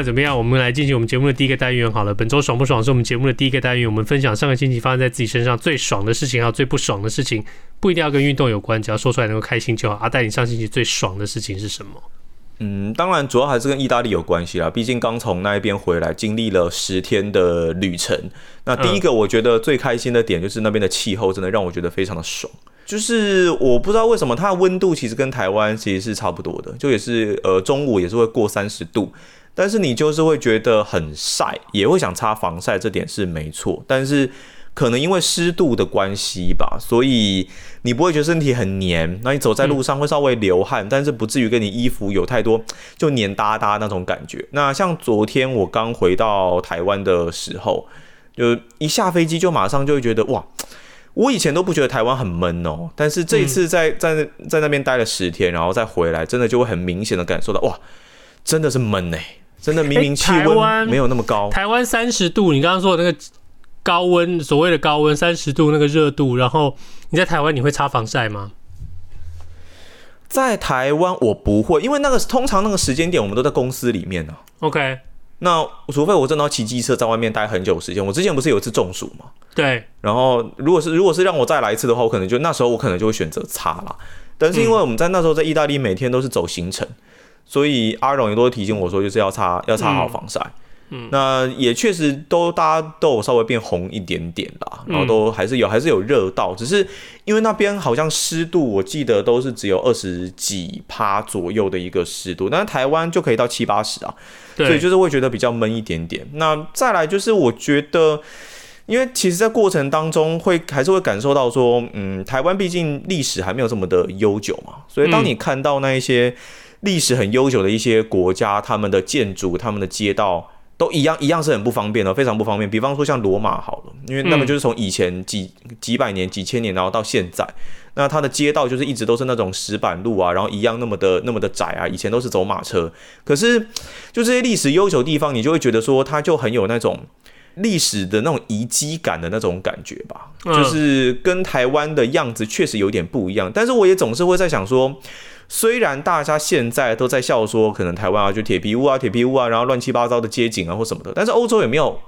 管怎么样，我们来进行我们节目的第一个单元好了。本周爽不爽是我们节目的第一个单元，我们分享上个星期发生在自己身上最爽的事情，还有最不爽的事情，不一定要跟运动有关，只要说出来能够开心就好。阿戴，你上星期最爽的事情是什么？嗯，当然主要还是跟意大利有关系啦，毕竟刚从那一边回来，经历了十天的旅程。那第一个我觉得最开心的点就是那边的气候真的让我觉得非常的爽，就是我不知道为什么它的温度其实跟台湾其实是差不多的，就也是呃中午也是会过三十度。但是你就是会觉得很晒，也会想擦防晒，这点是没错。但是可能因为湿度的关系吧，所以你不会觉得身体很黏。那你走在路上会稍微流汗，但是不至于跟你衣服有太多就黏哒哒那种感觉。那像昨天我刚回到台湾的时候，就一下飞机就马上就会觉得哇，我以前都不觉得台湾很闷哦，但是这一次在在在那边待了十天，然后再回来，真的就会很明显的感受到哇，真的是闷哎。真的，明明气温没有那么高，台湾三十度，你刚刚说的那个高温，所谓的高温三十度那个热度，然后你在台湾你会擦防晒吗？在台湾我不会，因为那个通常那个时间点我们都在公司里面呢、啊。OK，那除非我真的要骑机车在外面待很久时间，我之前不是有一次中暑嘛？对，然后如果是如果是让我再来一次的话，我可能就那时候我可能就会选择擦了。但是因为我们在那时候在意大利每天都是走行程。嗯所以阿荣也都提醒我说，就是要擦要擦好防晒。嗯，那也确实都大家都有稍微变红一点点啦，然后都还是有还是有热到，只是因为那边好像湿度，我记得都是只有二十几趴左右的一个湿度，但是台湾就可以到七八十啊，所以就是会觉得比较闷一点点。那再来就是我觉得，因为其实，在过程当中会还是会感受到说，嗯，台湾毕竟历史还没有这么的悠久嘛，所以当你看到那一些。历史很悠久的一些国家，他们的建筑、他们的街道都一样，一样是很不方便的，非常不方便。比方说像罗马好了，因为那么就是从以前几几百年、几千年，然后到现在，那它的街道就是一直都是那种石板路啊，然后一样那么的那么的窄啊。以前都是走马车，可是就这些历史悠久的地方，你就会觉得说它就很有那种历史的那种遗迹感的那种感觉吧，就是跟台湾的样子确实有点不一样。但是我也总是会在想说。虽然大家现在都在笑说，可能台湾啊就铁皮屋啊铁皮屋啊，然后乱七八糟的街景啊或什么的，但是欧洲也没有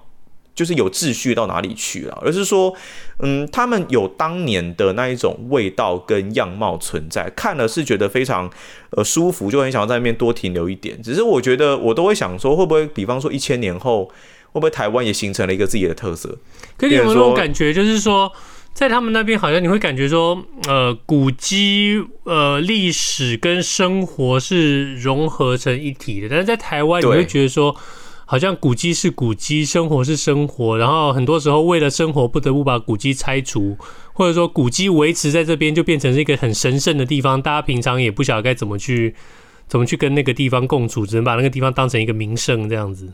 就是有秩序到哪里去了，而是说，嗯，他们有当年的那一种味道跟样貌存在，看了是觉得非常呃舒服，就很想要在那边多停留一点。只是我觉得我都会想说，会不会比方说一千年后，会不会台湾也形成了一个自己的特色？可你有没有那种感觉，就是说？在他们那边，好像你会感觉说，呃，古迹、呃，历史跟生活是融合成一体的。但是在台湾，你会觉得说，好像古迹是古迹，生活是生活，然后很多时候为了生活，不得不把古迹拆除，或者说古迹维持在这边，就变成是一个很神圣的地方。大家平常也不晓得该怎么去，怎么去跟那个地方共处，只能把那个地方当成一个名胜这样子。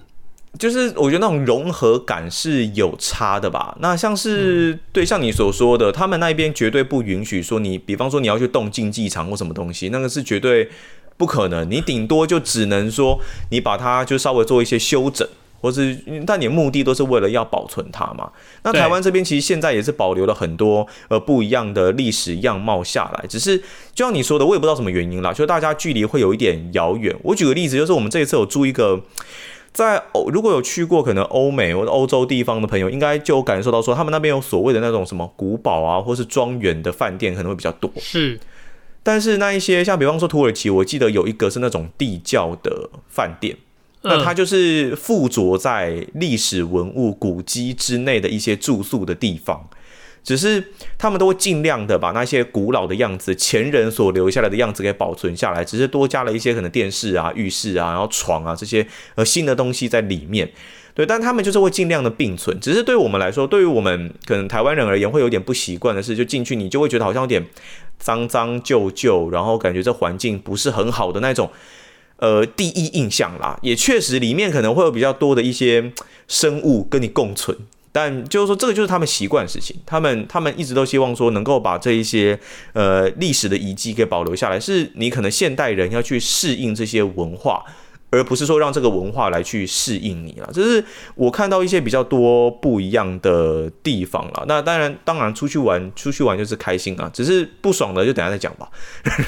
就是我觉得那种融合感是有差的吧。那像是对像你所说的，他们那边绝对不允许说你，比方说你要去动竞技场或什么东西，那个是绝对不可能。你顶多就只能说你把它就稍微做一些修整，或是但你的目的都是为了要保存它嘛。那台湾这边其实现在也是保留了很多呃不一样的历史样貌下来，只是就像你说的，我也不知道什么原因啦，就大家距离会有一点遥远。我举个例子，就是我们这一次有租一个。在欧如果有去过可能欧美或者欧洲地方的朋友，应该就有感受到说，他们那边有所谓的那种什么古堡啊，或是庄园的饭店可能会比较多。是，但是那一些像比方说土耳其，我记得有一个是那种地窖的饭店，那它就是附着在历史文物古迹之内的一些住宿的地方。只是他们都会尽量的把那些古老的样子、前人所留下来的样子给保存下来，只是多加了一些可能电视啊、浴室啊、然后床啊这些呃新的东西在里面。对，但他们就是会尽量的并存。只是对我们来说，对于我们可能台湾人而言，会有点不习惯的是，就进去你就会觉得好像有点脏脏旧旧，然后感觉这环境不是很好的那种呃第一印象啦。也确实里面可能会有比较多的一些 生物跟你共存。但就是说，这个就是他们习惯的事情，他们他们一直都希望说能够把这一些呃历史的遗迹给保留下来，是你可能现代人要去适应这些文化。而不是说让这个文化来去适应你了，就是我看到一些比较多不一样的地方了。那当然，当然出去玩，出去玩就是开心啊。只是不爽的就等下再讲吧。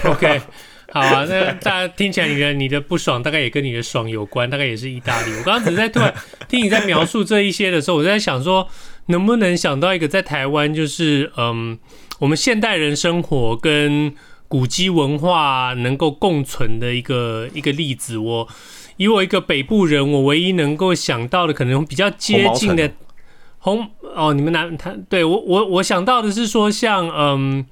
OK，好啊。那大家听起来，你的你的不爽大概也跟你的爽有关，大概也是意大利。我刚刚只是在突然听你在描述这一些的时候，我在想说，能不能想到一个在台湾，就是嗯，我们现代人生活跟。古迹文化能够共存的一个一个例子，我以我一个北部人，我唯一能够想到的可能比较接近的红哦，你们南他对我我我想到的是说像嗯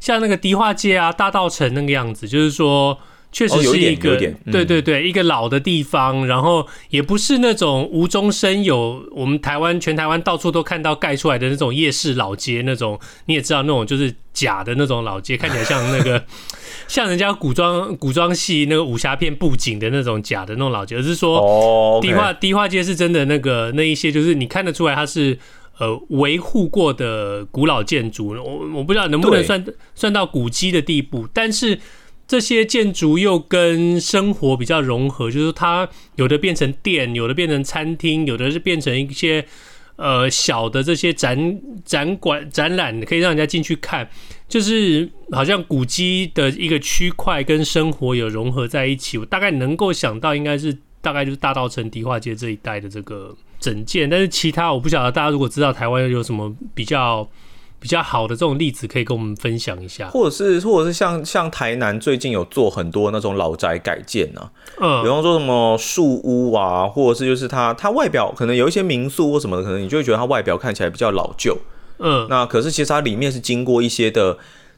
像那个迪化街啊大稻城那个样子，就是说。确实是一个，对对对，一个老的地方，然后也不是那种无中生有，我们台湾全台湾到处都看到盖出来的那种夜市老街那种，你也知道那种就是假的那种老街，看起来像那个 像人家古装古装戏那个武侠片布景的那种假的那种老街，而是说迪化迪化街是真的那个那一些，就是你看得出来它是呃维护过的古老建筑，我我不知道能不能算算到古迹的地步，但是。这些建筑又跟生活比较融合，就是它有的变成店，有的变成餐厅，有的是变成一些呃小的这些展展馆展览，可以让人家进去看，就是好像古迹的一个区块跟生活有融合在一起。我大概能够想到，应该是大概就是大稻城迪化街这一带的这个整件，但是其他我不晓得，大家如果知道台湾有什么比较。比较好的这种例子可以跟我们分享一下，或者是或者是像像台南最近有做很多那种老宅改建、啊，嗯，比方说什么树屋啊，或者是就是它它外表可能有一些民宿或什么的，可能你就会觉得它外表看起来比较老旧，嗯，那可是其实它里面是经过一些的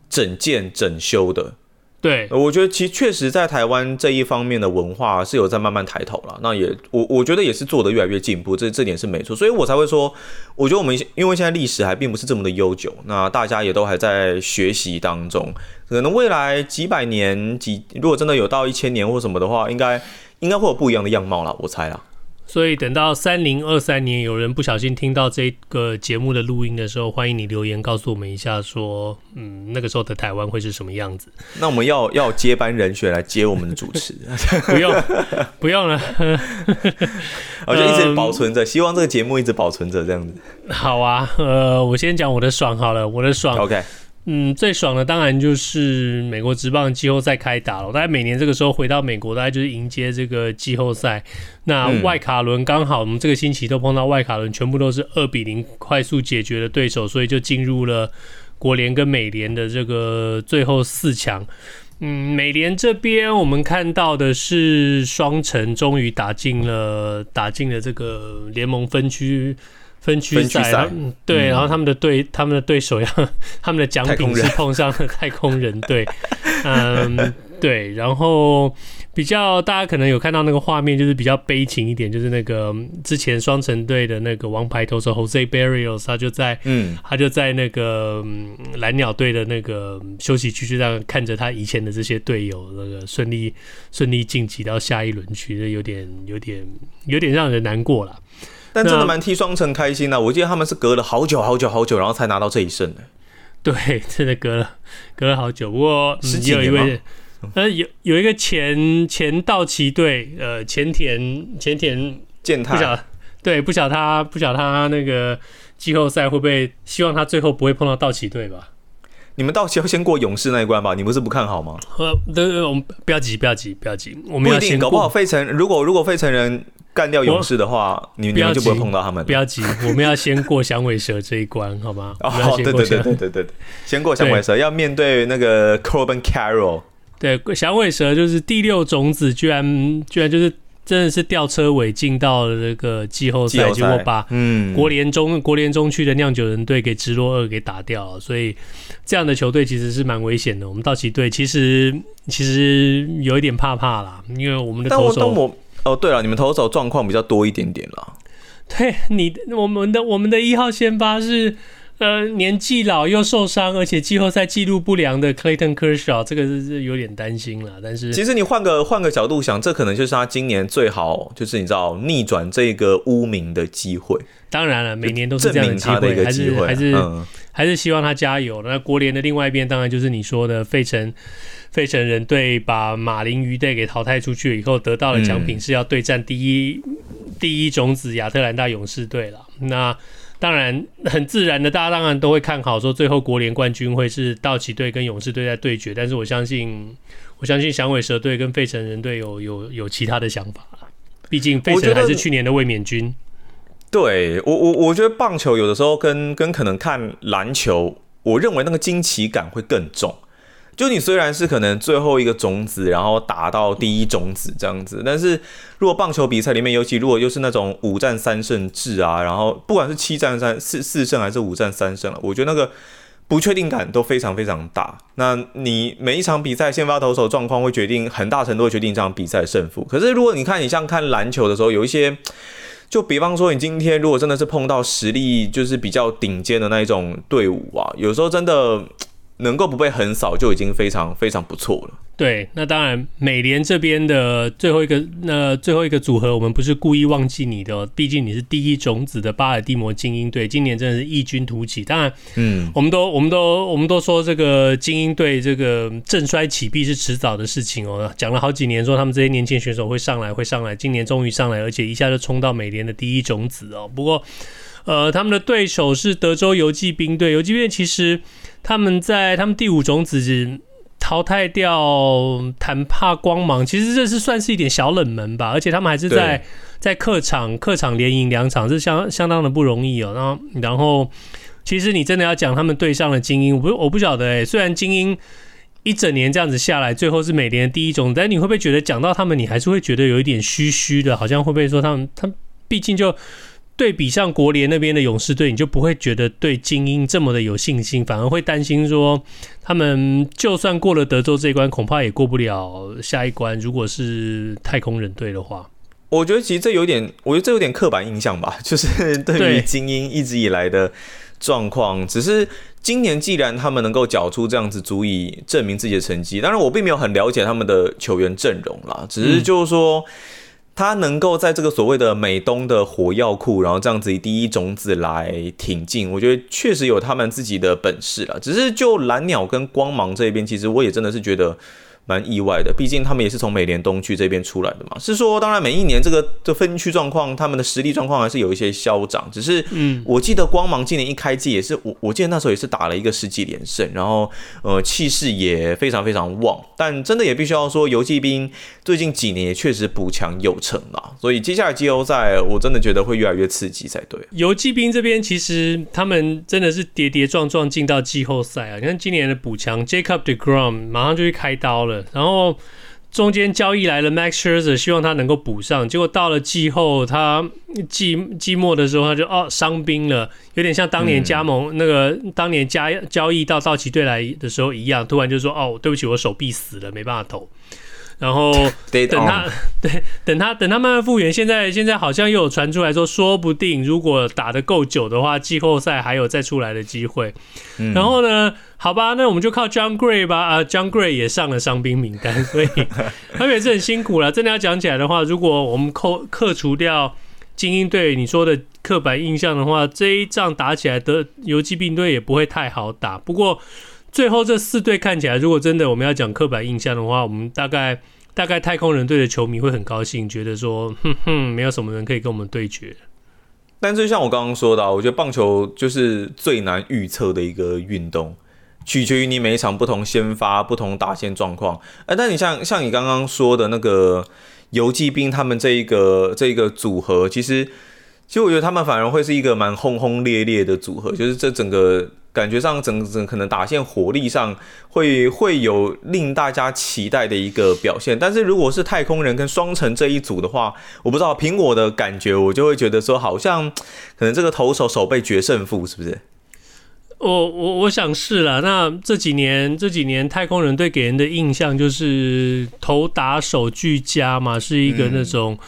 整建整修的。对，我觉得其实确实在台湾这一方面的文化是有在慢慢抬头了。那也我我觉得也是做得越来越进步，这这点是没错。所以我才会说，我觉得我们因为现在历史还并不是这么的悠久，那大家也都还在学习当中。可能未来几百年几，如果真的有到一千年或什么的话，应该应该会有不一样的样貌了，我猜啦。所以等到三零二三年，有人不小心听到这个节目的录音的时候，欢迎你留言告诉我们一下，说，嗯，那个时候的台湾会是什么样子？那我们要 要接班人选来接我们的主持，不用，不用了，我就一直保存着，希望这个节目一直保存着这样子。好啊，呃，我先讲我的爽好了，我的爽，OK。嗯，最爽的当然就是美国职棒季后赛开打了。大概每年这个时候回到美国，大概就是迎接这个季后赛。那外卡轮刚好我们这个星期都碰到外卡轮，全部都是二比零快速解决的对手，所以就进入了国联跟美联的这个最后四强。嗯，美联这边我们看到的是双城终于打进了打进了这个联盟分区。分区赛，对，然后他们的对，他们的对手要，他们的奖品是碰上了 太空人队，嗯，对，然后比较大家可能有看到那个画面，就是比较悲情一点，就是那个之前双城队的那个王牌投手 Jose Barrios，他就在，嗯，他就在那个蓝鸟队的那个休息区，就这样看着他以前的这些队友那个顺利顺利晋级到下一轮去，就有点有点有点让人难过了。但真的蛮替双城开心的，我记得他们是隔了好久好久好久，然后才拿到这一胜的。对，真的隔了隔了好久。不过十几年吗？呃，有有一个前前道奇队，呃，前田前田健太，不晓对，不晓他不晓他那个季后赛会不会希望他最后不会碰到道奇队吧？你们道奇要先过勇士那一关吧？你不是不看好吗？呃，对，我们不要急，不要急，不要急，我们要先搞不好费城，如果如果费城人。干掉勇士的话，你你们就不会碰到他们。不要急，我们要先过响尾蛇这一关，好吗？哦，对对对对对对，先过响尾蛇，要面对那个 Corbin Carroll。对，响尾蛇就是第六种子，居然居然就是真的是吊车尾进到了这个季后赛，结果把嗯国联中国联中区的酿酒人队给直落二给打掉了，所以这样的球队其实是蛮危险的。我们道奇队其实其实有一点怕怕啦，因为我们的投手。哦，对了，你们投手状况比较多一点点啦。对，你我们的我们的一号先发是呃年纪老又受伤，而且季后赛记录不良的 Clayton Kershaw，这个是是有点担心了。但是其实你换个换个角度想，这可能就是他今年最好就是你知道逆转这个污名的机会。当然了，每年都是这样的机会，还是还是、嗯、还是希望他加油。那国联的另外一边，当然就是你说的费城。费城人队把马林鱼队给淘汰出去以后，得到的奖品是要对战第一、嗯、第一种子亚特兰大勇士队了。那当然很自然的，大家当然都会看好说，最后国联冠军会是道奇队跟勇士队在对决。但是我相信，我相信响尾蛇队跟费城人队有有有其他的想法。毕竟费城还是去年的卫冕军。对我我我觉得棒球有的时候跟跟可能看篮球，我认为那个惊奇感会更重。就你虽然是可能最后一个种子，然后打到第一种子这样子，但是如果棒球比赛里面，尤其如果又是那种五战三胜制啊，然后不管是七战三四四胜还是五战三胜了，我觉得那个不确定感都非常非常大。那你每一场比赛先发投手状况会决定很大程度决定这场比赛胜负。可是如果你看你像看篮球的时候，有一些，就比方说你今天如果真的是碰到实力就是比较顶尖的那一种队伍啊，有时候真的。能够不被横扫就已经非常非常不错了。对，那当然，美联这边的最后一个那最后一个组合，我们不是故意忘记你的哦，毕竟你是第一种子的巴尔的摩精英队，今年真的是异军突起。当然，嗯，我们都我们都我们都说这个精英队这个振衰起必是迟早的事情哦，讲了好几年说他们这些年轻选手会上来会上来，今年终于上来，而且一下就冲到美联的第一种子哦。不过，呃，他们的对手是德州游骑兵队，游骑兵其实。他们在他们第五种子淘汰掉坦帕光芒，其实这是算是一点小冷门吧，而且他们还是在在客场客场连赢两场，是相相当的不容易哦。然后然后，其实你真的要讲他们对上了精英，我不我不晓得哎。虽然精英一整年这样子下来，最后是美联的第一种，但你会不会觉得讲到他们，你还是会觉得有一点虚虚的，好像会不会说他们他们毕竟就。对比上国联那边的勇士队，你就不会觉得对精英这么的有信心，反而会担心说，他们就算过了德州这一关，恐怕也过不了下一关。如果是太空人队的话，我觉得其实这有点，我觉得这有点刻板印象吧，就是对于精英一直以来的状况。只是今年既然他们能够缴出这样子足以证明自己的成绩，当然我并没有很了解他们的球员阵容啦，只是就是说。嗯他能够在这个所谓的美东的火药库，然后这样子以第一种子来挺进，我觉得确实有他们自己的本事了。只是就蓝鸟跟光芒这边，其实我也真的是觉得。蛮意外的，毕竟他们也是从美联东区这边出来的嘛。是说，当然每一年这个这分区状况，他们的实力状况还是有一些消长。只是，嗯，我记得光芒今年一开季也是，我我记得那时候也是打了一个十几连胜，然后呃气势也非常非常旺。但真的也必须要说，游骑兵最近几年也确实补强有成啦。所以接下来季后赛，我真的觉得会越来越刺激才对。游骑兵这边其实他们真的是跌跌撞撞进到季后赛啊！你看今年的补强，Jacob deGrom 马上就去开刀了。然后中间交易来了 Max Scherzer，希望他能够补上。结果到了季后，他季季末的时候，他就哦伤兵了，有点像当年加盟、嗯、那个当年加交易到道奇队来的时候一样，突然就说哦，对不起，我手臂死了，没办法投。然后 等他，对，等他，等他慢慢复原。现在，现在好像又有传出来说，说不定如果打得够久的话，季后赛还有再出来的机会。嗯、然后呢，好吧，那我们就靠 John Gray 吧。啊，John Gray 也上了伤兵名单，所以 他们也是很辛苦了。真的要讲起来的话，如果我们扣克除掉精英队你说的刻板印象的话，这一仗打起来的游击兵队也不会太好打。不过。最后这四队看起来，如果真的我们要讲刻板印象的话，我们大概大概太空人队的球迷会很高兴，觉得说，哼哼，没有什么人可以跟我们对决。但就像我刚刚说的，我觉得棒球就是最难预测的一个运动，取决于你每一场不同先发、不同打线状况。哎，但你像像你刚刚说的那个游骑兵，他们这一个这一个组合，其实其实我觉得他们反而会是一个蛮轰轰烈烈的组合，就是这整个。感觉上整整可能打线火力上会会有令大家期待的一个表现，但是如果是太空人跟双城这一组的话，我不知道凭我的感觉，我就会觉得说好像可能这个投手手背决胜负是不是？我我我想是啦。那这几年这几年太空人队给人的印象就是头打手俱佳嘛，是一个那种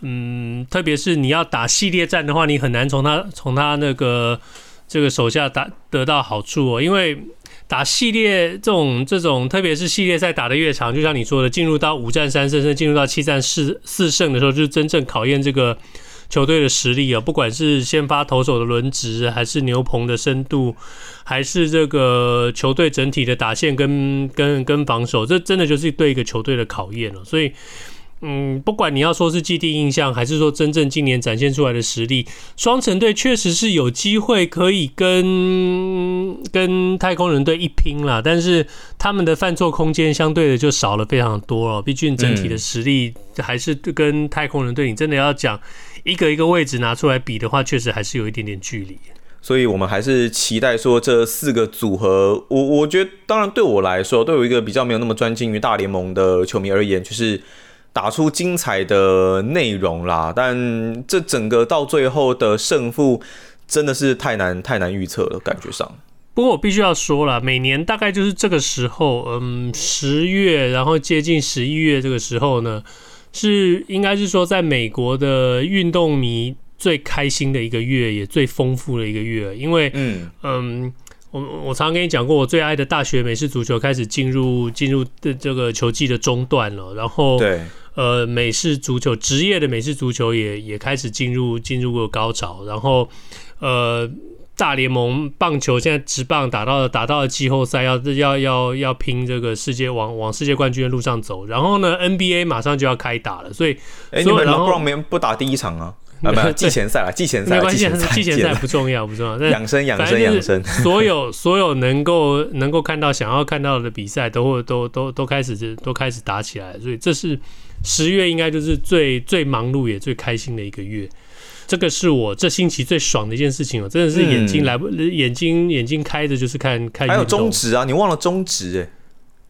嗯，嗯，特别是你要打系列战的话，你很难从他从他那个。这个手下打得到好处哦，因为打系列这种这种，特别是系列赛打得越长，就像你说的，进入到五战三胜，甚至进入到七战四四胜的时候，就是真正考验这个球队的实力啊。不管是先发投手的轮值，还是牛棚的深度，还是这个球队整体的打线跟跟跟防守，这真的就是对一个球队的考验了。所以。嗯，不管你要说是既定印象，还是说真正今年展现出来的实力，双城队确实是有机会可以跟跟太空人队一拼啦。但是他们的犯错空间相对的就少了非常多了。毕竟整体的实力还是跟太空人队，你真的要讲一个一个位置拿出来比的话，确实还是有一点点距离。所以我们还是期待说这四个组合，我我觉得，当然对我来说，对我一个比较没有那么专精于大联盟的球迷而言，就是。打出精彩的内容啦，但这整个到最后的胜负真的是太难太难预测了，感觉上。不过我必须要说了，每年大概就是这个时候，嗯，十月，然后接近十一月这个时候呢，是应该是说在美国的运动迷最开心的一个月，也最丰富的一个月，因为嗯嗯。我我常常跟你讲过，我最爱的大学美式足球开始进入进入的这个球季的中段了，然后对，呃，美式足球职业的美式足球也也开始进入进入过高潮，然后呃，大联盟棒球现在直棒打到了打到了季后赛，要要要要拼这个世界往往世界冠军的路上走，然后呢，NBA 马上就要开打了，所以哎，你们然后不不打第一场啊？啊，没有季前赛了，季前赛没关系，季前赛不重要，不重要。养生，养生，养生。所有所有能够能够看到想要看到的比赛，都会都都都开始都开始打起来，所以这是十月应该就是最最忙碌也最开心的一个月。这个是我这星期最爽的一件事情哦，真的是眼睛来不、嗯、眼睛眼睛开着就是看看。还有中指啊，你忘了中指哎。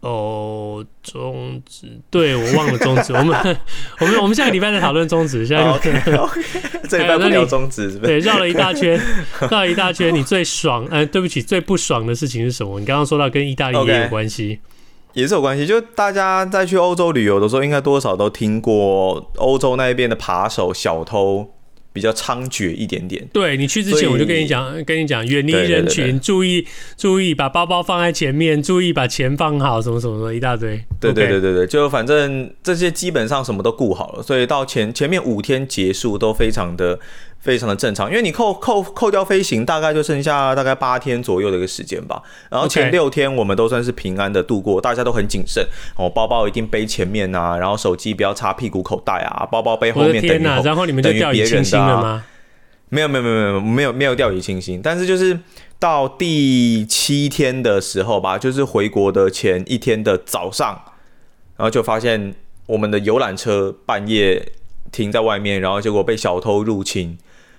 哦，中指，对，我忘了中指。我们我们我们下个礼拜再讨论中指。下个 OK OK，这礼拜不聊中职，对，绕了一大圈，绕了一大圈。你最爽，呃，对不起，最不爽的事情是什么？你刚刚说到跟意大利也有关系，okay, 也是有关系。就大家在去欧洲旅游的时候，应该多少都听过欧洲那一边的扒手、小偷。比较猖獗一点点。对，你去之前我就跟你讲，跟你讲，远离人群，注意注意把包包放在前面，注意把钱放好，什么什么什么一大堆。对对对对对，就反正这些基本上什么都顾好了，所以到前前面五天结束都非常的。非常的正常，因为你扣扣扣掉飞行，大概就剩下大概八天左右的一个时间吧。然后前六天我们都算是平安的度过，大家都很谨慎，哦，包包一定背前面啊，然后手机不要插屁股口袋啊，包包背后面等于。天哪！然后你们就掉以轻心了吗？没有没有没有没有没有没有掉以轻心，但是就是到第七天的时候吧，就是回国的前一天的早上，然后就发现我们的游览车半夜停在外面，然后结果被小偷入侵。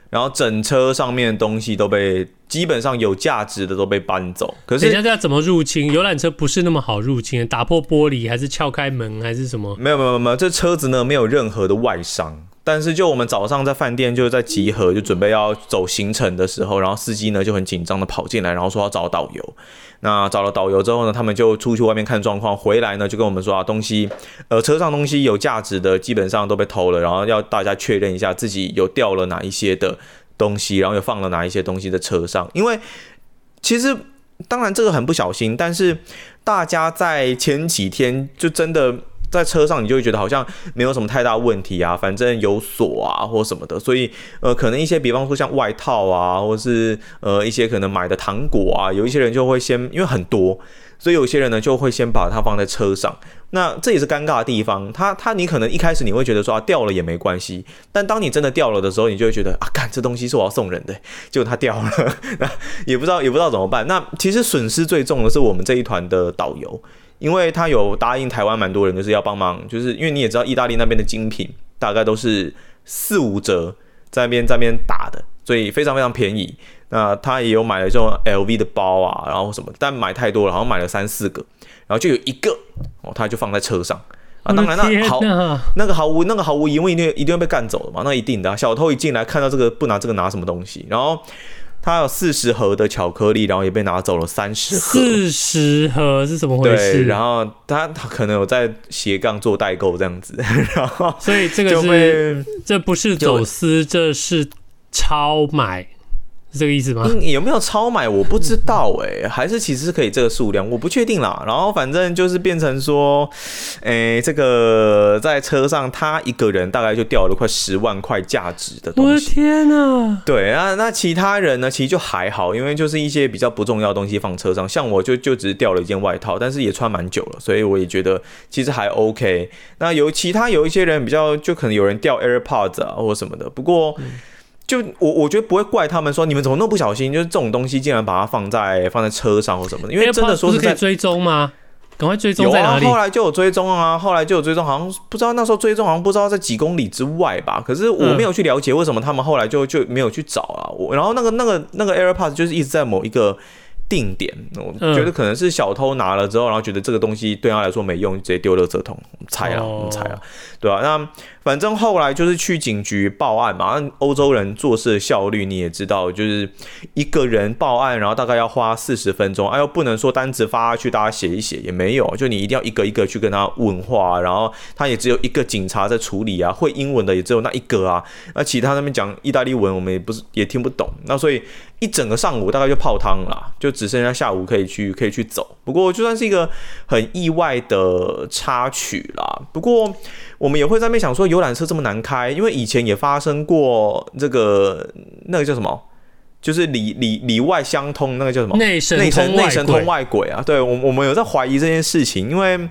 然后整车上面的东西都被基本上有价值的都被搬走。可是，等一下这要怎么入侵？游览车不是那么好入侵，打破玻璃还是撬开门还是什么？没有没有没有，这车子呢没有任何的外伤。但是就我们早上在饭店就是在集合，就准备要走行程的时候，然后司机呢就很紧张的跑进来，然后说要找导游。那找了导游之后呢，他们就出去外面看状况，回来呢就跟我们说啊，东西，呃，车上东西有价值的基本上都被偷了，然后要大家确认一下自己有掉了哪一些的东西，然后又放了哪一些东西在车上。因为其实当然这个很不小心，但是大家在前几天就真的。在车上，你就会觉得好像没有什么太大问题啊，反正有锁啊或什么的，所以呃，可能一些比方说像外套啊，或是呃一些可能买的糖果啊，有一些人就会先因为很多，所以有些人呢就会先把它放在车上。那这也是尴尬的地方，他他你可能一开始你会觉得说掉了也没关系，但当你真的掉了的时候，你就会觉得啊，干这东西是我要送人的，结果它掉了，那也不知道也不知道怎么办。那其实损失最重的是我们这一团的导游。因为他有答应台湾蛮多人，就是要帮忙，就是因为你也知道，意大利那边的精品大概都是四五折在那边在那边打的，所以非常非常便宜。那他也有买了这种 LV 的包啊，然后什么，但买太多了，好像买了三四个，然后就有一个哦，他就放在车上啊。当然那好，那个毫无那个毫无疑问一定一定要被干走了嘛，那一定的啊。小偷一进来看到这个不拿这个拿什么东西，然后。他有四十盒的巧克力，然后也被拿走了三十盒。四十盒是怎么回事？对，然后他他可能有在斜杠做代购这样子，然后所以这个是这不是走私，这是超买，是这个意思吗？有没有超买我不知道哎、欸，还是其实是可以这个数量，我不确定啦。然后反正就是变成说，哎、欸，这个在车上他一个人大概就掉了快十万块价值的东西。我的天哪！对啊，那其他人呢？其实就还好，因为就是一些比较不重要的东西放车上，像我就就只是掉了一件外套，但是也穿蛮久了，所以我也觉得其实还 OK。那有其他有一些人比较，就可能有人掉 AirPods 啊或什么的，不过。嗯就我我觉得不会怪他们说，你们怎么那么不小心，就是这种东西竟然把它放在放在车上或什么的，因为真的说是在可以追踪吗？赶快追踪在哪里？有啊，后来就有追踪啊，后来就有追踪，好像不知道那时候追踪好像不知道在几公里之外吧。可是我没有去了解为什么他们后来就就没有去找啊。我然后那个那个那个 AirPods 就是一直在某一个。定点，我觉得可能是小偷拿了之后，然后觉得这个东西对他来说没用，直接丢垃圾桶，猜了，我们猜了，对吧？那反正后来就是去警局报案嘛。欧洲人做事的效率你也知道，就是一个人报案，然后大概要花四十分钟，哎呦，不能说单子发下去，大家写一写也没有，就你一定要一个一个去跟他问话，然后他也只有一个警察在处理啊，会英文的也只有那一个啊，那其他那边讲意大利文，我们也不是也听不懂，那所以。一整个上午大概就泡汤了，就只剩下下午可以去可以去走。不过就算是一个很意外的插曲啦。不过我们也会在那边想说，游览车这么难开，因为以前也发生过这个那个叫什么，就是里里里外相通，那个叫什么？内神内神内神通外鬼啊。对，我我们有在怀疑这件事情，因为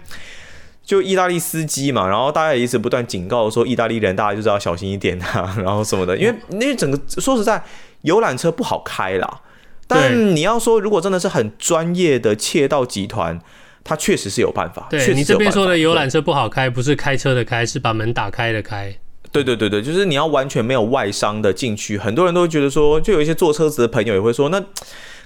就意大利司机嘛，然后大家也一直不断警告说，意大利人大家就是要小心一点啊，然后什么的，因为因为整个说实在。游览车不好开啦，但你要说如果真的是很专业的窃盗集团，它确实是有办法。对，你这边说的游览车不好开，不是开车的开，是把门打开的开。对对对对，就是你要完全没有外伤的进去。很多人都会觉得说，就有一些坐车子的朋友也会说，那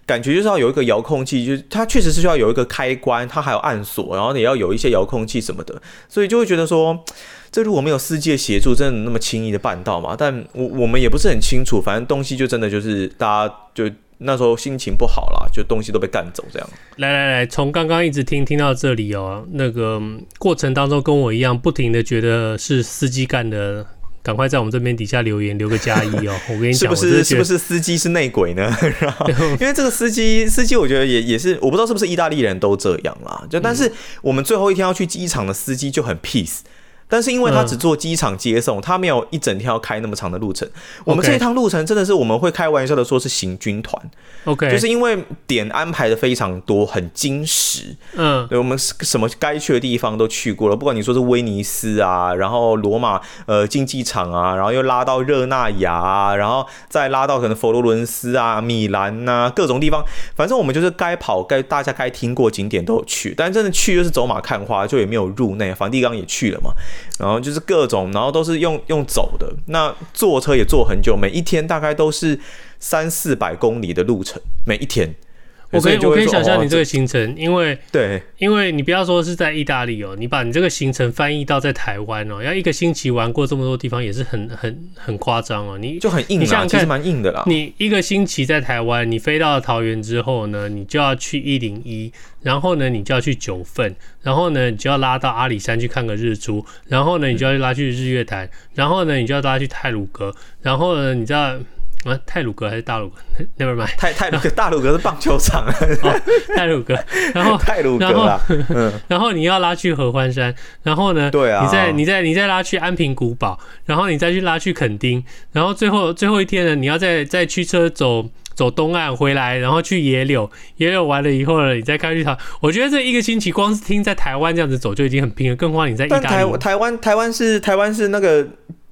感觉就是要有一个遥控器，就是它确实是需要有一个开关，它还有按锁，然后你要有一些遥控器什么的，所以就会觉得说。这如果没有司机的协助，真的那么轻易的办到吗？但我我们也不是很清楚，反正东西就真的就是大家就那时候心情不好啦，就东西都被干走这样。来来来，从刚刚一直听听到这里哦，那个过程当中跟我一样，不停的觉得是司机干的，赶快在我们这边底下留言留个加一哦。我跟你讲，是不是是不是司机是内鬼呢？因为这个司机司机，我觉得也也是，我不知道是不是意大利人都这样啦。就但是我们最后一天要去机场的司机就很 peace。但是因为他只做机场接送，他没有一整天要开那么长的路程。我们这一趟路程真的是我们会开玩笑的说是行军团，OK，就是因为点安排的非常多，很精实。嗯，对，我们什么该去的地方都去过了，不管你说是威尼斯啊，然后罗马呃竞技场啊，然后又拉到热那亚啊，然后再拉到可能佛罗伦斯啊、米兰呐各种地方，反正我们就是该跑该大家该听过景点都有去，但真的去就是走马看花，就也没有入内，梵蒂冈也去了嘛。然后就是各种，然后都是用用走的，那坐车也坐很久，每一天大概都是三四百公里的路程，每一天。我可以我可以想象你这个行程，因为对，因为你不要说是在意大利哦，你把你这个行程翻译到在台湾哦，要一个星期玩过这么多地方，也是很很很夸张哦。你就很硬，你想想看，其实蛮硬的啦。你一个星期在台湾，你飞到了桃园之后呢，你就要去一零一，然后呢，你就要去九份，然后呢，你就要拉到阿里山去看个日出，然后呢，你就要拉去日月潭，然后呢，你就要拉去泰鲁阁，然后呢，你知道。啊，泰鲁阁还是大鲁格？Never mind，太太鲁阁，大鲁阁是棒球场啊。哦，太鲁阁，然后泰鲁阁啦，嗯，然后你要拉去合欢山，然后呢，对啊，你再你再你再拉去安平古堡，然后你再去拉去垦丁，然后最后最后一天呢，你要再再驱车走走东岸回来，然后去野柳，野柳完了以后呢，你再开去台。我觉得这一个星期光是听在台湾这样子走就已经很拼了，更何况你在意大利。台台湾台湾是台湾是那个。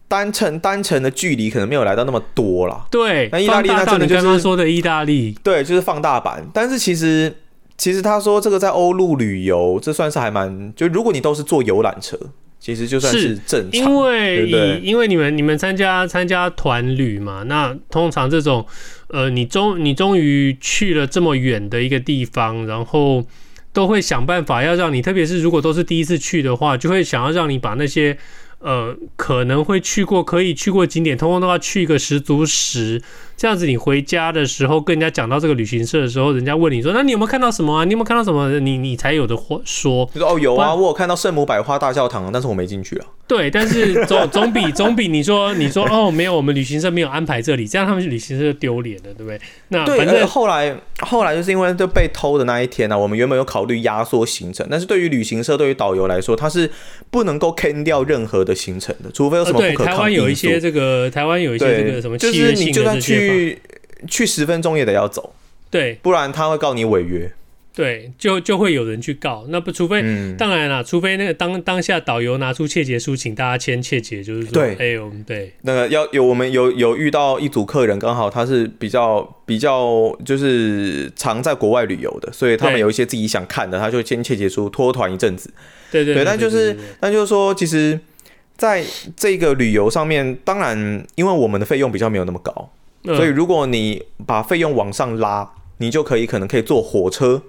单程单程的距离可能没有来到那么多啦。对，那意大利那真的就是刚刚说的意大利，对，就是放大版。但是其实其实他说这个在欧陆旅游，这算是还蛮就如果你都是坐游览车，其实就算是正常。因为对对因为你们你们参加参加团旅嘛，那通常这种呃，你终你终于去了这么远的一个地方，然后都会想办法要让你，特别是如果都是第一次去的话，就会想要让你把那些。呃，可能会去过可以去过景点，通通都要去一个十足十，这样子你回家的时候跟人家讲到这个旅行社的时候，人家问你说，那你有没有看到什么啊？你有没有看到什么？你你才有的话说。你说哦有啊，我有看到圣母百花大教堂，但是我没进去啊。对，但是总 总比总比你说你说哦没有，我们旅行社没有安排这里，这样他们去旅行社就丢脸了，对不对？那对，反正后来后来就是因为就被偷的那一天呢、啊，我们原本有考虑压缩行程，但是对于旅行社对于导游来说，他是不能够 can 掉任何的行程的，除非有什么不可抗因素。对，台湾有一些这个，台湾有一些这个什么契约性的就是你就算去去去十分钟也得要走，对，不然他会告你违约。对，就就会有人去告。那不，除非、嗯、当然啦，除非那个当当下导游拿出切结书，请大家签切结，就是说，对，哎呦，对，那个要有我们有有遇到一组客人，刚好他是比较比较就是常在国外旅游的，所以他们有一些自己想看的，他就签切结书，拖团一阵子。对对，对，对，对，对，对，但就是但就是说，其实在这个旅游上面，当然因为我们的费用比较没有那么高，嗯、所以如果你把费用往上拉，你就可以可能可以坐火车。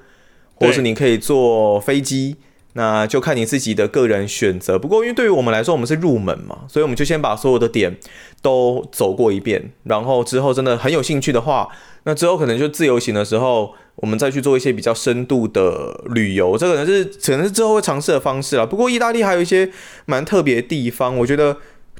或是你可以坐飞机，那就看你自己的个人选择。不过，因为对于我们来说，我们是入门嘛，所以我们就先把所有的点都走过一遍。然后之后真的很有兴趣的话，那之后可能就自由行的时候，我们再去做一些比较深度的旅游。这可能是可能是之后会尝试的方式啦。不过，意大利还有一些蛮特别的地方，我觉得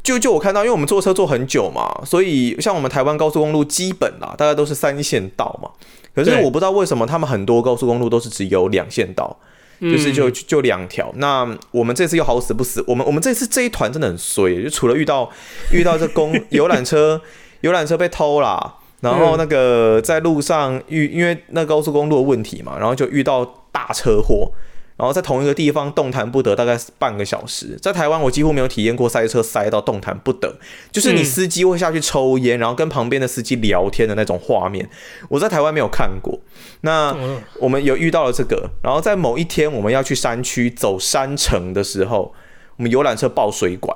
就就我看到，因为我们坐车坐很久嘛，所以像我们台湾高速公路基本啦，大概都是三线道嘛。可是我不知道为什么他们很多高速公路都是只有两线道，就是就就两条。那我们这次又好死不死，我们我们这次这一团真的很衰，就除了遇到 遇到这公游览车 游览车被偷啦，然后那个在路上遇因为那高速公路的问题嘛，然后就遇到大车祸。然后在同一个地方动弹不得，大概半个小时。在台湾，我几乎没有体验过塞车塞到动弹不得，就是你司机会下去抽烟，然后跟旁边的司机聊天的那种画面。我在台湾没有看过。那我们有遇到了这个，然后在某一天我们要去山区走山城的时候，我们游览车爆水管，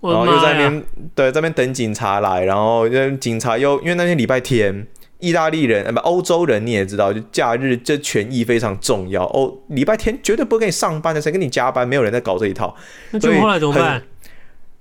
然后又在那边对，在那边等警察来，然后警察又因为那天礼拜天。意大利人，呃，不，欧洲人你也知道，就假日这权益非常重要。哦，礼拜天绝对不会给你上班的，谁给你加班？没有人在搞这一套。那就后来怎么办？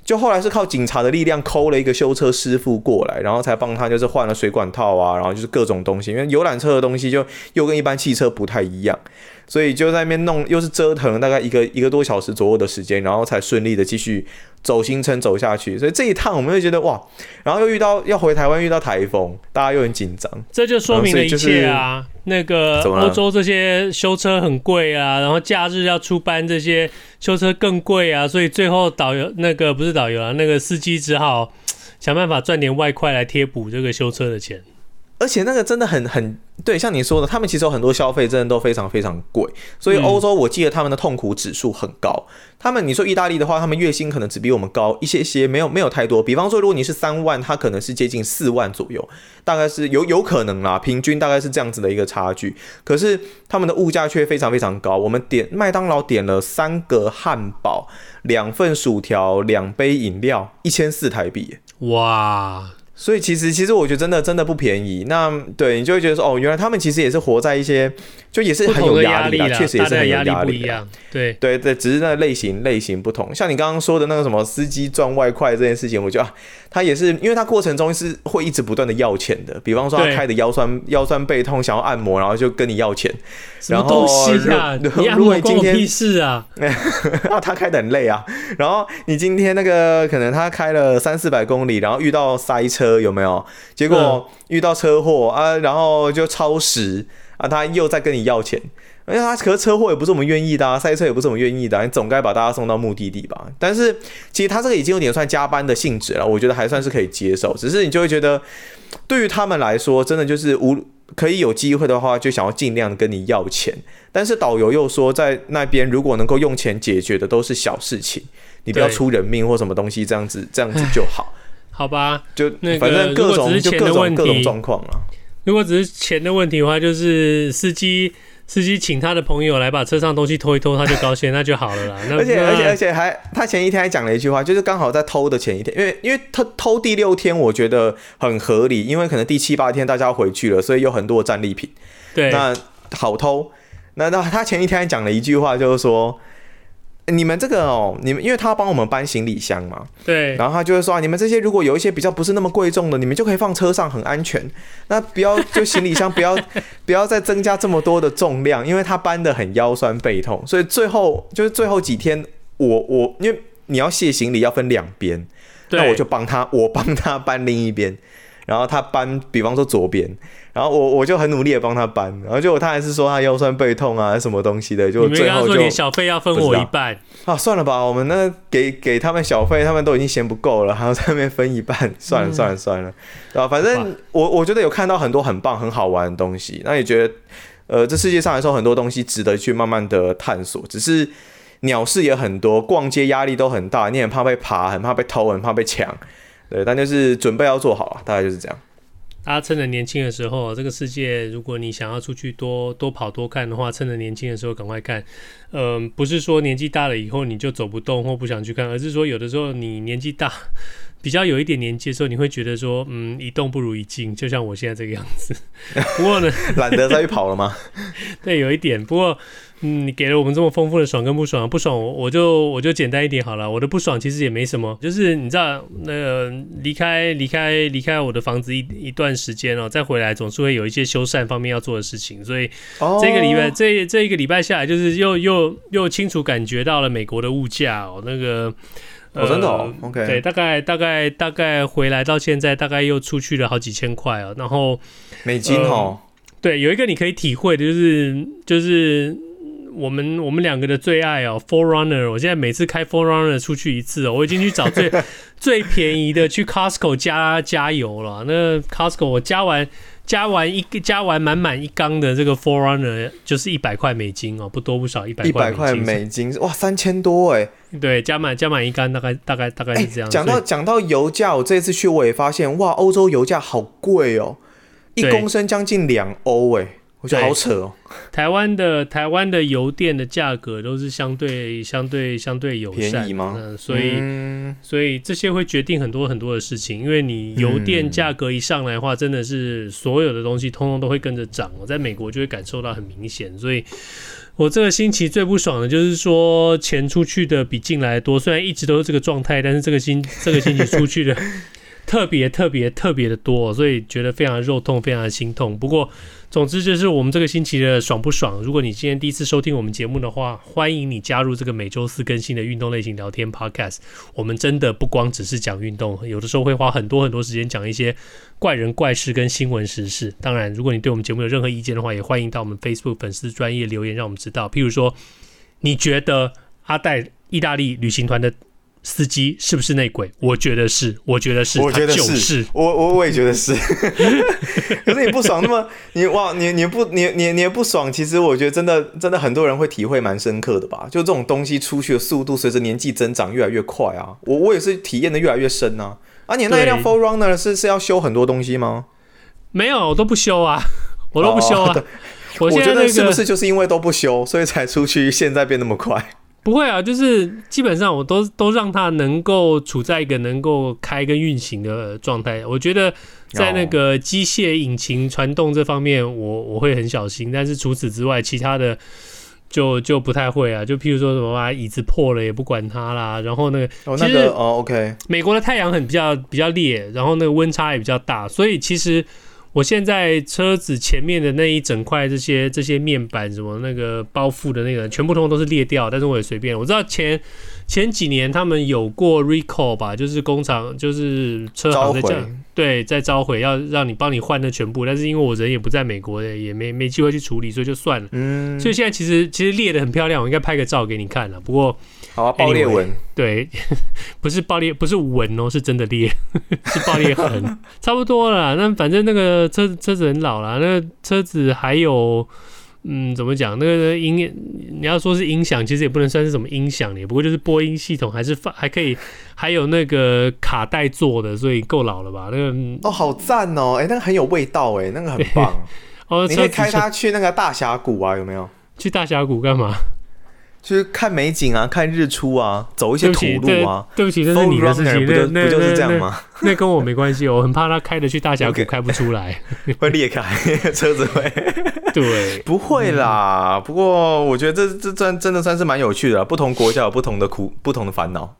就后来是靠警察的力量抠了一个修车师傅过来，然后才帮他就是换了水管套啊，然后就是各种东西，因为游览车的东西就又跟一般汽车不太一样。所以就在那边弄，又是折腾了大概一个一个多小时左右的时间，然后才顺利的继续走行程走下去。所以这一趟我们会觉得哇，然后又遇到要回台湾遇到台风，大家又很紧张。这就说明了一切啊！那个欧洲这些修车很贵啊，然后假日要出班这些修车更贵啊，所以最后导游那个不是导游啊，那个司机只好想办法赚点外快来贴补这个修车的钱。而且那个真的很很对，像你说的，他们其实有很多消费真的都非常非常贵，所以欧洲我记得他们的痛苦指数很高。他们你说意大利的话，他们月薪可能只比我们高一些些，没有没有太多。比方说，如果你是三万，他可能是接近四万左右，大概是有有可能啦，平均大概是这样子的一个差距。可是他们的物价却非常非常高。我们点麦当劳点了三个汉堡、两份薯条、两杯饮料，一千四台币。哇！所以其实其实我觉得真的真的不便宜。那对你就会觉得说哦，原来他们其实也是活在一些就也是很有压力的，确实也是很有压力的。对对对，只是那类型类型不同。像你刚刚说的那个什么司机赚外快这件事情，我觉得、啊、他也是因为他过程中是会一直不断的要钱的。比方说他开的腰酸腰酸背痛想要按摩，然后就跟你要钱。什么东西啊？如果你今天是啊，啊他开的很累啊。然后你今天那个可能他开了三四百公里，然后遇到塞车。车有没有？结果遇到车祸啊，然后就超时啊，他又在跟你要钱。哎呀，可是车祸也不是我们愿意的啊，赛车也不是我们愿意的啊，你总该把大家送到目的地吧？但是其实他这个已经有点算加班的性质了，我觉得还算是可以接受。只是你就会觉得，对于他们来说，真的就是无可以有机会的话，就想要尽量跟你要钱。但是导游又说，在那边如果能够用钱解决的都是小事情，你不要出人命或什么东西，这样子这样子就好。好吧，就那反正各种就各种各种状况了。如果只是钱的问题的话，就是司机司机请他的朋友来把车上东西偷一偷，他就高兴，那就好了啦。而且而且而且还，他前一天还讲了一句话，就是刚好在偷的前一天，因为因为他偷第六天，我觉得很合理，因为可能第七八天大家要回去了，所以有很多的战利品。对，那好偷。那那他前一天还讲了一句话，就是说。你们这个哦，你们因为他要帮我们搬行李箱嘛，对，然后他就会说啊，你们这些如果有一些比较不是那么贵重的，你们就可以放车上，很安全。那不要就行李箱不要 不要再增加这么多的重量，因为他搬的很腰酸背痛，所以最后就是最后几天，我我因为你要卸行李要分两边，那我就帮他，我帮他搬另一边。然后他搬，比方说左边，然后我我就很努力的帮他搬，然后结果他还是说他腰酸背痛啊，什么东西的，就最后就你小费要分我一半啊，算了吧，我们那给给他们小费，他们都已经嫌不够了，还要在那边分一半，算了、嗯、算了算了，对吧？反正我我觉得有看到很多很棒很好玩的东西，那也觉得呃，这世界上来说很多东西值得去慢慢的探索，只是鸟事也很多，逛街压力都很大，你很怕被爬，很怕被偷，很怕被抢。对，但就是准备要做好了，大概就是这样。大家趁着年轻的时候，这个世界，如果你想要出去多多跑多看的话，趁着年轻的时候赶快看。嗯、不是说年纪大了以后你就走不动或不想去看，而是说有的时候你年纪大，比较有一点年纪的时候，你会觉得说，嗯，一动不如一静，就像我现在这个样子。不过呢，懒得再去跑了吗？对，有一点。不过。嗯，你给了我们这么丰富的爽跟不爽，不爽我我就我就简单一点好了。我的不爽其实也没什么，就是你知道，那个离开离开离开我的房子一一段时间哦，再回来总是会有一些修缮方面要做的事情，所以这个礼拜、oh. 这这一个礼拜下来，就是又又又清楚感觉到了美国的物价哦，那个哦真的哦，OK，对，大概大概大概回来到现在大概又出去了好几千块哦，然后美金哦、呃，对，有一个你可以体会的就是就是。我们我们两个的最爱哦，Forerunner 我现在每次开 Forerunner 出去一次哦，我已经去找最 最便宜的去 Costco 加加油了。那 Costco 我加完加完一个加完满满一缸的这个 Forerunner 就是一百块美金哦，不多不少，一百块。一百块美金哇，三千多哎。对，加满加满一缸大概大概大概是这样。讲到讲到油价，我这次去我也发现哇，欧洲油价好贵哦，一公升将近两欧哎。我觉得好扯哦！台湾的台湾的油电的价格都是相对相对相对友善，便宜吗？嗯，所以、嗯、所以这些会决定很多很多的事情，因为你油电价格一上来的话，真的是所有的东西通通都会跟着涨。我在美国就会感受到很明显，所以我这个星期最不爽的就是说钱出去的比进来多，虽然一直都是这个状态，但是这个星这个星期出去的特别特别特别的多，所以觉得非常肉痛，非常的心痛。不过。总之就是我们这个星期的爽不爽？如果你今天第一次收听我们节目的话，欢迎你加入这个每周四更新的运动类型聊天 Podcast。我们真的不光只是讲运动，有的时候会花很多很多时间讲一些怪人怪事跟新闻时事。当然，如果你对我们节目有任何意见的话，也欢迎到我们 Facebook 粉丝专业留言，让我们知道。譬如说，你觉得阿戴意大利旅行团的司机是不是内鬼？我觉得是，我觉得是，我觉得是，是我我我也觉得是。可是你不爽，那么你哇，你你不你你你不爽，其实我觉得真的真的很多人会体会蛮深刻的吧？就这种东西出去的速度随着年纪增长越来越快啊！我我也是体验的越来越深啊！啊，你那一辆 4Runner 是是要修很多东西吗？没有，我都不修啊，我都不修啊。我觉得是不是就是因为都不修，所以才出去现在变那么快？不会啊，就是基本上我都都让它能够处在一个能够开跟运行的状态。我觉得在那个机械引擎传动这方面我，我我会很小心。但是除此之外，其他的就就不太会啊。就譬如说什么啊，椅子破了也不管它啦。然后那个，哦，那个哦，OK，美国的太阳很比较比较烈，然后那个温差也比较大，所以其实。我现在车子前面的那一整块这些这些面板什么那个包覆的那个全部通通都是裂掉，但是我也随便。我知道前前几年他们有过 recall 吧，就是工厂就是车行在这样对在召回，要让你帮你换的全部，但是因为我人也不在美国的，也没没机会去处理，所以就算了。嗯，所以现在其实其实裂的很漂亮，我应该拍个照给你看了。不过。好啊，爆裂纹对，不是爆裂，不是纹哦，是真的裂，是爆裂痕，差不多了。那反正那个车车子很老了，那个车子还有，嗯，怎么讲？那个音，你要说是音响，其实也不能算是什么音响，也不过就是播音系统，还是放还可以，还有那个卡带做的，所以够老了吧？那个哦，好赞哦，哎、欸，那个很有味道，哎，那个很棒。哦，你可以开它去那个大峡谷啊，有没有？去大峡谷干嘛？就是看美景啊，看日出啊，走一些土路啊。对不起，这是你的事情，不就不就是这样吗？那跟我没关系，我很怕他开的去大峡谷开不出来，会裂开车子会。对，不会啦。不过我觉得这这真真的算是蛮有趣的，不同国家有不同的苦，不同的烦恼。